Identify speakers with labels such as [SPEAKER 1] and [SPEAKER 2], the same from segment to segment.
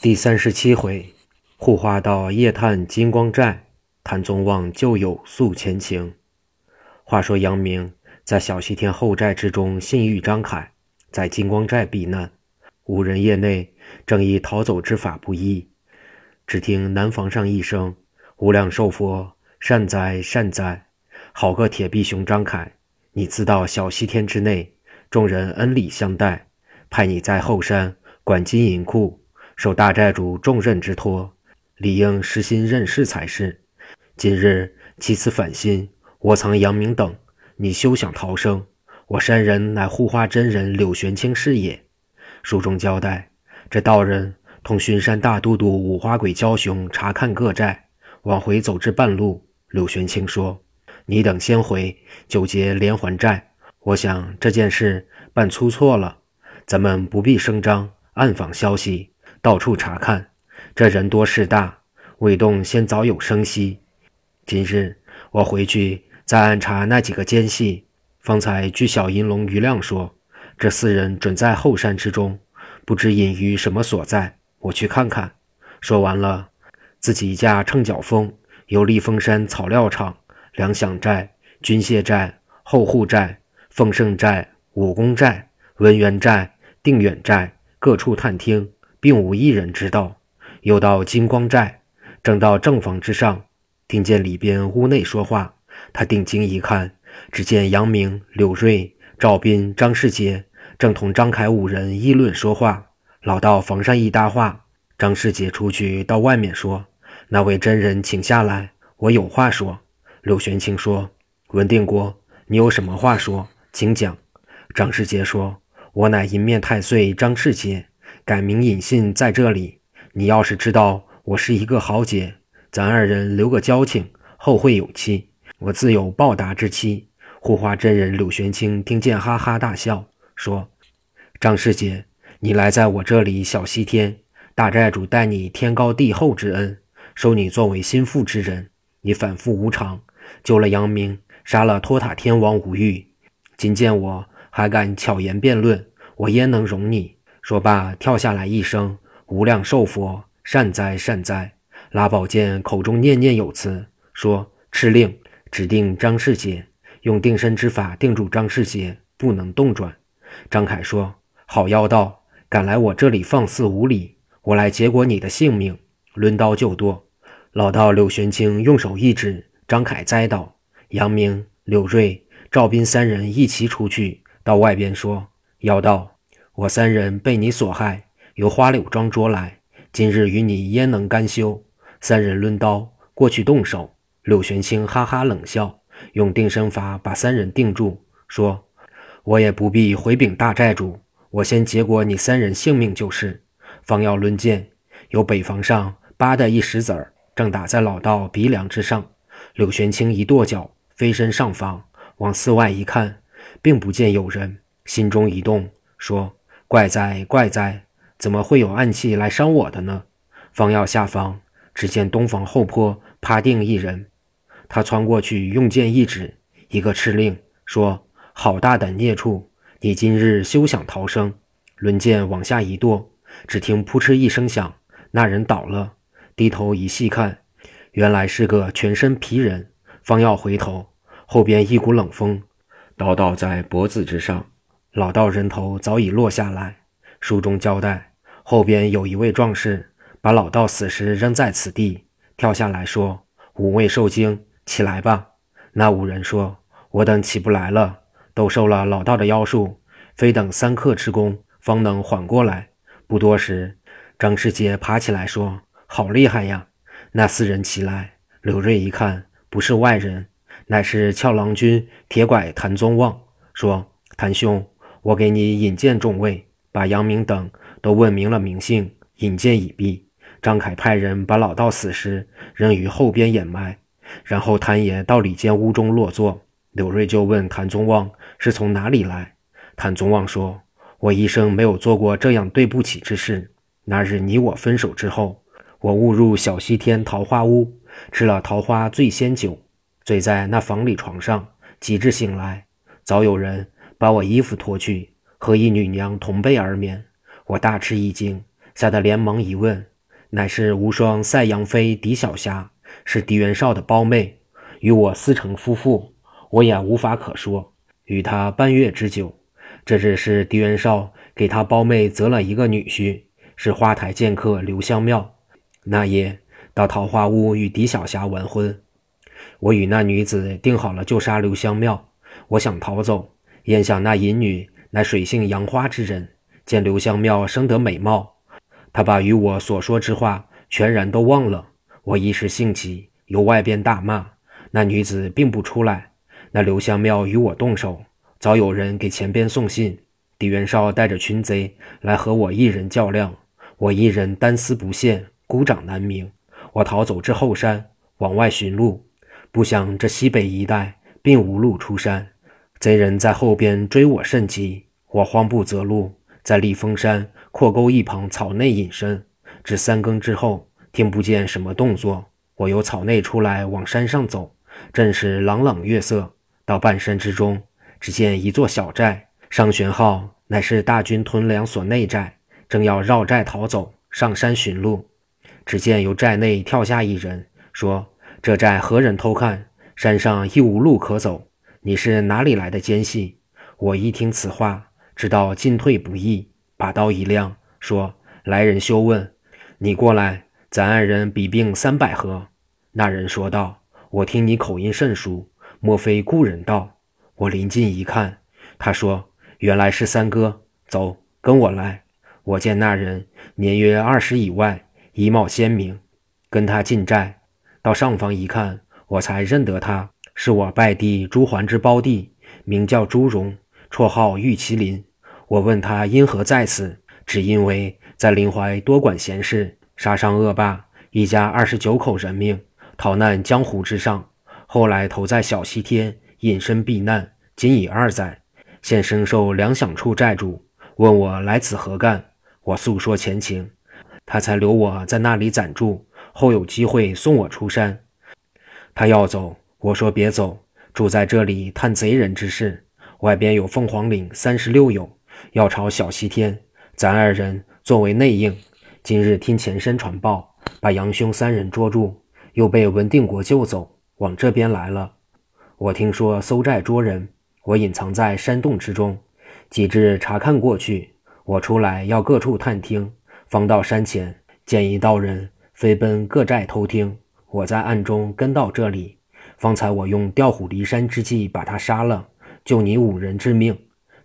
[SPEAKER 1] 第三十七回，护花道夜探金光寨，谭宗旺旧友诉前情。话说杨明在小西天后寨之中，信遇张凯，在金光寨避难。五人夜内正以逃走之法不易，只听南房上一声：“无量寿佛，善哉善哉！好个铁臂熊张凯！你自到小西天之内，众人恩礼相待，派你在后山管金银库。”受大寨主重任之托，理应实心任事才是。今日其此反心，我藏杨明等，你休想逃生。我山人乃护花真人柳玄清是也。书中交代，这道人同巡山大都督五花鬼焦雄查看各寨，往回走至半路，柳玄清说：“你等先回，九节连环寨。我想这件事办粗错了，咱们不必声张，暗访消息。”到处查看，这人多势大，未动先早有声息。今日我回去再暗查那几个奸细。方才据小银龙余亮说，这四人准在后山之中，不知隐于什么所在。我去看看。说完了，自己驾乘脚风，游历峰山草料场、粮饷寨、军械寨、后户寨、丰盛寨、武功寨、文源寨、定远寨各处探听。并无一人知道。又到金光寨，正到正房之上，听见里边屋内说话。他定睛一看，只见杨明、柳瑞、赵斌、张世杰正同张凯五人议论说话。老道房上一搭话，张世杰出去到外面说：“那位真人请下来，我有话说。”柳玄清说：“文定国，你有什么话说，请讲。”张世杰说：“我乃银面太岁张世杰。”改名隐姓在这里，你要是知道我是一个豪杰，咱二人留个交情，后会有期。我自有报答之期。护花真人柳玄清听见，哈哈大笑，说：“张师姐，你来在我这里小西天，大寨主待你天高地厚之恩，收你作为心腹之人。你反复无常，救了杨明，杀了托塔天王吴玉。今见我还敢巧言辩论，我焉能容你？”说罢，跳下来一声“无量寿佛，善哉善哉”，拉宝剑，口中念念有词，说：“敕令指定张世杰，用定身之法定住张世杰，不能动转。”张凯说：“好妖道，敢来我这里放肆无礼，我来结果你的性命！”抡刀就剁。老道柳玄清用手一指，张凯栽倒。杨明、柳瑞、赵斌三人一齐出去到外边说：“妖道。”我三人被你所害，由花柳庄捉来。今日与你焉能甘休？三人抡刀过去动手。柳玄清哈哈冷笑，用定身法把三人定住，说：“我也不必回禀大寨主，我先结果你三人性命就是。”方要抡剑，有北房上扒的一石子儿正打在老道鼻梁之上。柳玄清一跺脚，飞身上房，往寺外一看，并不见有人，心中一动，说。怪哉怪哉！怎么会有暗器来伤我的呢？方要下方，只见东房后坡趴定一人。他窜过去，用剑一指，一个敕令，说：“好大胆孽畜！你今日休想逃生！”抡剑往下一剁，只听扑哧一声响，那人倒了。低头一细看，原来是个全身皮人。方要回头，后边一股冷风，倒倒在脖子之上。老道人头早已落下来。书中交代，后边有一位壮士把老道死尸扔在此地，跳下来说：“五位受惊，起来吧。”那五人说：“我等起不来了，都受了老道的妖术，非等三刻之功，方能缓过来。”不多时，张世杰爬起来说：“好厉害呀！”那四人起来，刘瑞一看，不是外人，乃是俏郎君铁拐谭宗旺，说：“谭兄。”我给你引荐众位，把杨明等都问明了名姓，引荐已毕。张凯派人把老道死尸扔于后边掩埋，然后谭爷到里间屋中落座。柳瑞就问谭宗旺是从哪里来。谭宗旺说：“我一生没有做过这样对不起之事。那日你我分手之后，我误入小西天桃花屋，吃了桃花醉仙酒，醉在那房里床上，及至醒来，早有人。”把我衣服脱去，和一女娘同被而眠。我大吃一惊，吓得连忙一问，乃是无双赛杨妃狄小霞，是狄元绍的胞妹，与我私成夫妇，我也无法可说。与他半月之久，这只是狄元绍给他胞妹择了一个女婿，是花台剑客刘香庙。那夜到桃花坞与狄小霞完婚，我与那女子定好了就杀刘香庙。我想逃走，眼想那淫女乃水性杨花之人，见刘香庙生得美貌。他把与我所说之话全然都忘了。我一时兴起，由外边大骂。那女子并不出来。那刘香庙与我动手，早有人给前边送信。狄元绍带着群贼来和我一人较量，我一人单丝不线，孤掌难鸣。我逃走至后山，往外寻路，不想这西北一带并无路出山，贼人在后边追我甚急。我慌不择路，在立峰山。阔沟一旁草内隐身，至三更之后，听不见什么动作。我由草内出来，往山上走，正是朗朗月色。到半山之中，只见一座小寨，上玄号，乃是大军屯粮所内寨。正要绕寨逃走，上山寻路，只见由寨内跳下一人，说：“这寨何人偷看？山上亦无路可走，你是哪里来的奸细？”我一听此话，知道进退不易。把刀一亮，说：“来人休问，你过来，咱二人比并三百合。”那人说道：“我听你口音甚熟，莫非故人道？”我临近一看，他说：“原来是三哥，走，跟我来。”我见那人年约二十以外，衣帽鲜明，跟他进寨，到上方一看，我才认得他，是我拜弟朱桓之胞弟，名叫朱荣，绰号玉麒麟。我问他因何在此，只因为在临淮多管闲事，杀伤恶霸，一家二十九口人命，逃难江湖之上。后来投在小西天，隐身避难，仅已二载。现身受粮饷处寨主问我来此何干，我诉说前情，他才留我在那里暂住，后有机会送我出山。他要走，我说别走，住在这里探贼人之事。外边有凤凰岭三十六友。要朝小西天，咱二人作为内应。今日听前身传报，把杨兄三人捉住，又被文定国救走，往这边来了。我听说搜寨捉人，我隐藏在山洞之中，几日查看过去。我出来要各处探听，方到山前，见一道人飞奔各寨偷听。我在暗中跟到这里，方才我用调虎离山之计把他杀了，救你五人之命。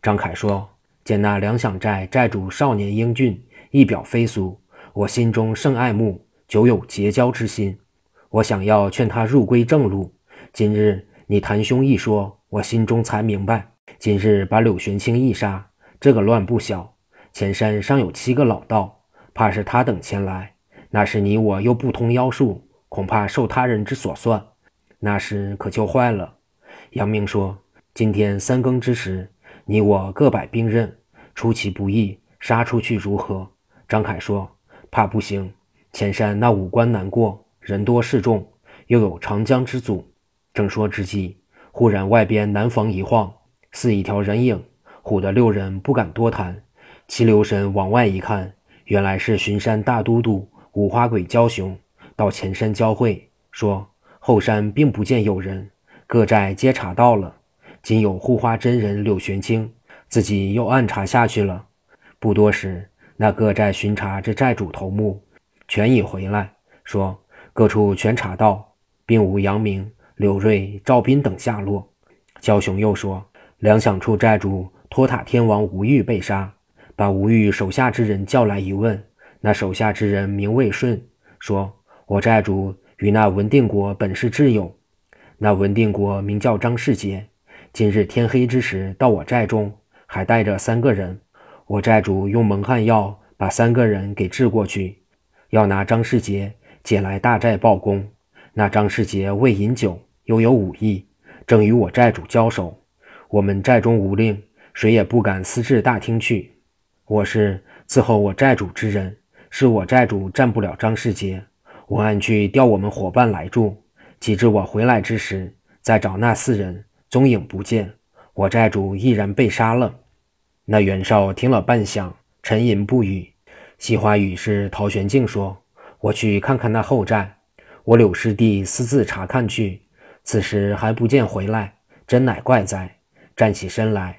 [SPEAKER 1] 张凯说。见那粮饷寨寨主少年英俊，一表飞俗，我心中甚爱慕，久有结交之心。我想要劝他入归正路。今日你谭兄一说，我心中才明白。今日把柳玄清一杀，这个乱不小。前山尚有七个老道，怕是他等前来。那时你我又不通妖术，恐怕受他人之所算，那时可就坏了。杨明说：“今天三更之时。”你我各摆兵刃，出其不意杀出去如何？张凯说：“怕不行。前山那五关难过，人多势众，又有长江之阻。”正说之际，忽然外边南房一晃，似一条人影，唬得六人不敢多谈。齐留神往外一看，原来是巡山大都督五花鬼焦雄到前山交会，说后山并不见有人，各寨皆查到了。仅有护花真人柳玄清，自己又暗查下去了。不多时，那各寨巡查之寨主头目全已回来，说各处全查到，并无杨明、柳瑞、赵斌等下落。焦雄又说，粮饷处寨主托塔天王吴玉被杀，把吴玉手下之人叫来一问，那手下之人名魏顺，说我寨主与那文定国本是挚友，那文定国名叫张世杰。今日天黑之时，到我寨中，还带着三个人。我寨主用蒙汗药把三个人给治过去，要拿张世杰解来大寨报功。那张世杰未饮酒，又有武艺，正与我寨主交手。我们寨中无令，谁也不敢私至大厅去。我是伺候我寨主之人，是我寨主战不了张世杰，我暗去调我们伙伴来住。及至我回来之时，再找那四人。踪影不见，我寨主毅然被杀了。那袁绍听了半晌，沉吟不语，西华语是陶玄敬说：“我去看看那后寨。”我柳师弟私自查看去，此时还不见回来，真乃怪哉！站起身来，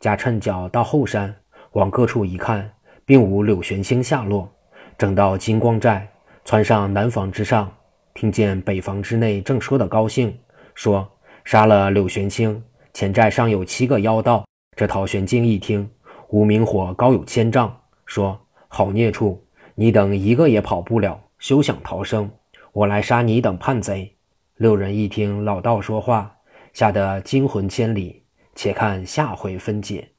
[SPEAKER 1] 假趁脚到后山，往各处一看，并无柳玄清下落。正到金光寨，窜上南房之上，听见北房之内正说得高兴，说杀了柳玄清，前寨上有七个妖道。这陶玄敬一听，无名火高有千丈，说：“好孽畜，你等一个也跑不了，休想逃生！我来杀你等叛贼！”六人一听老道说话，吓得惊魂千里。且看下回分解。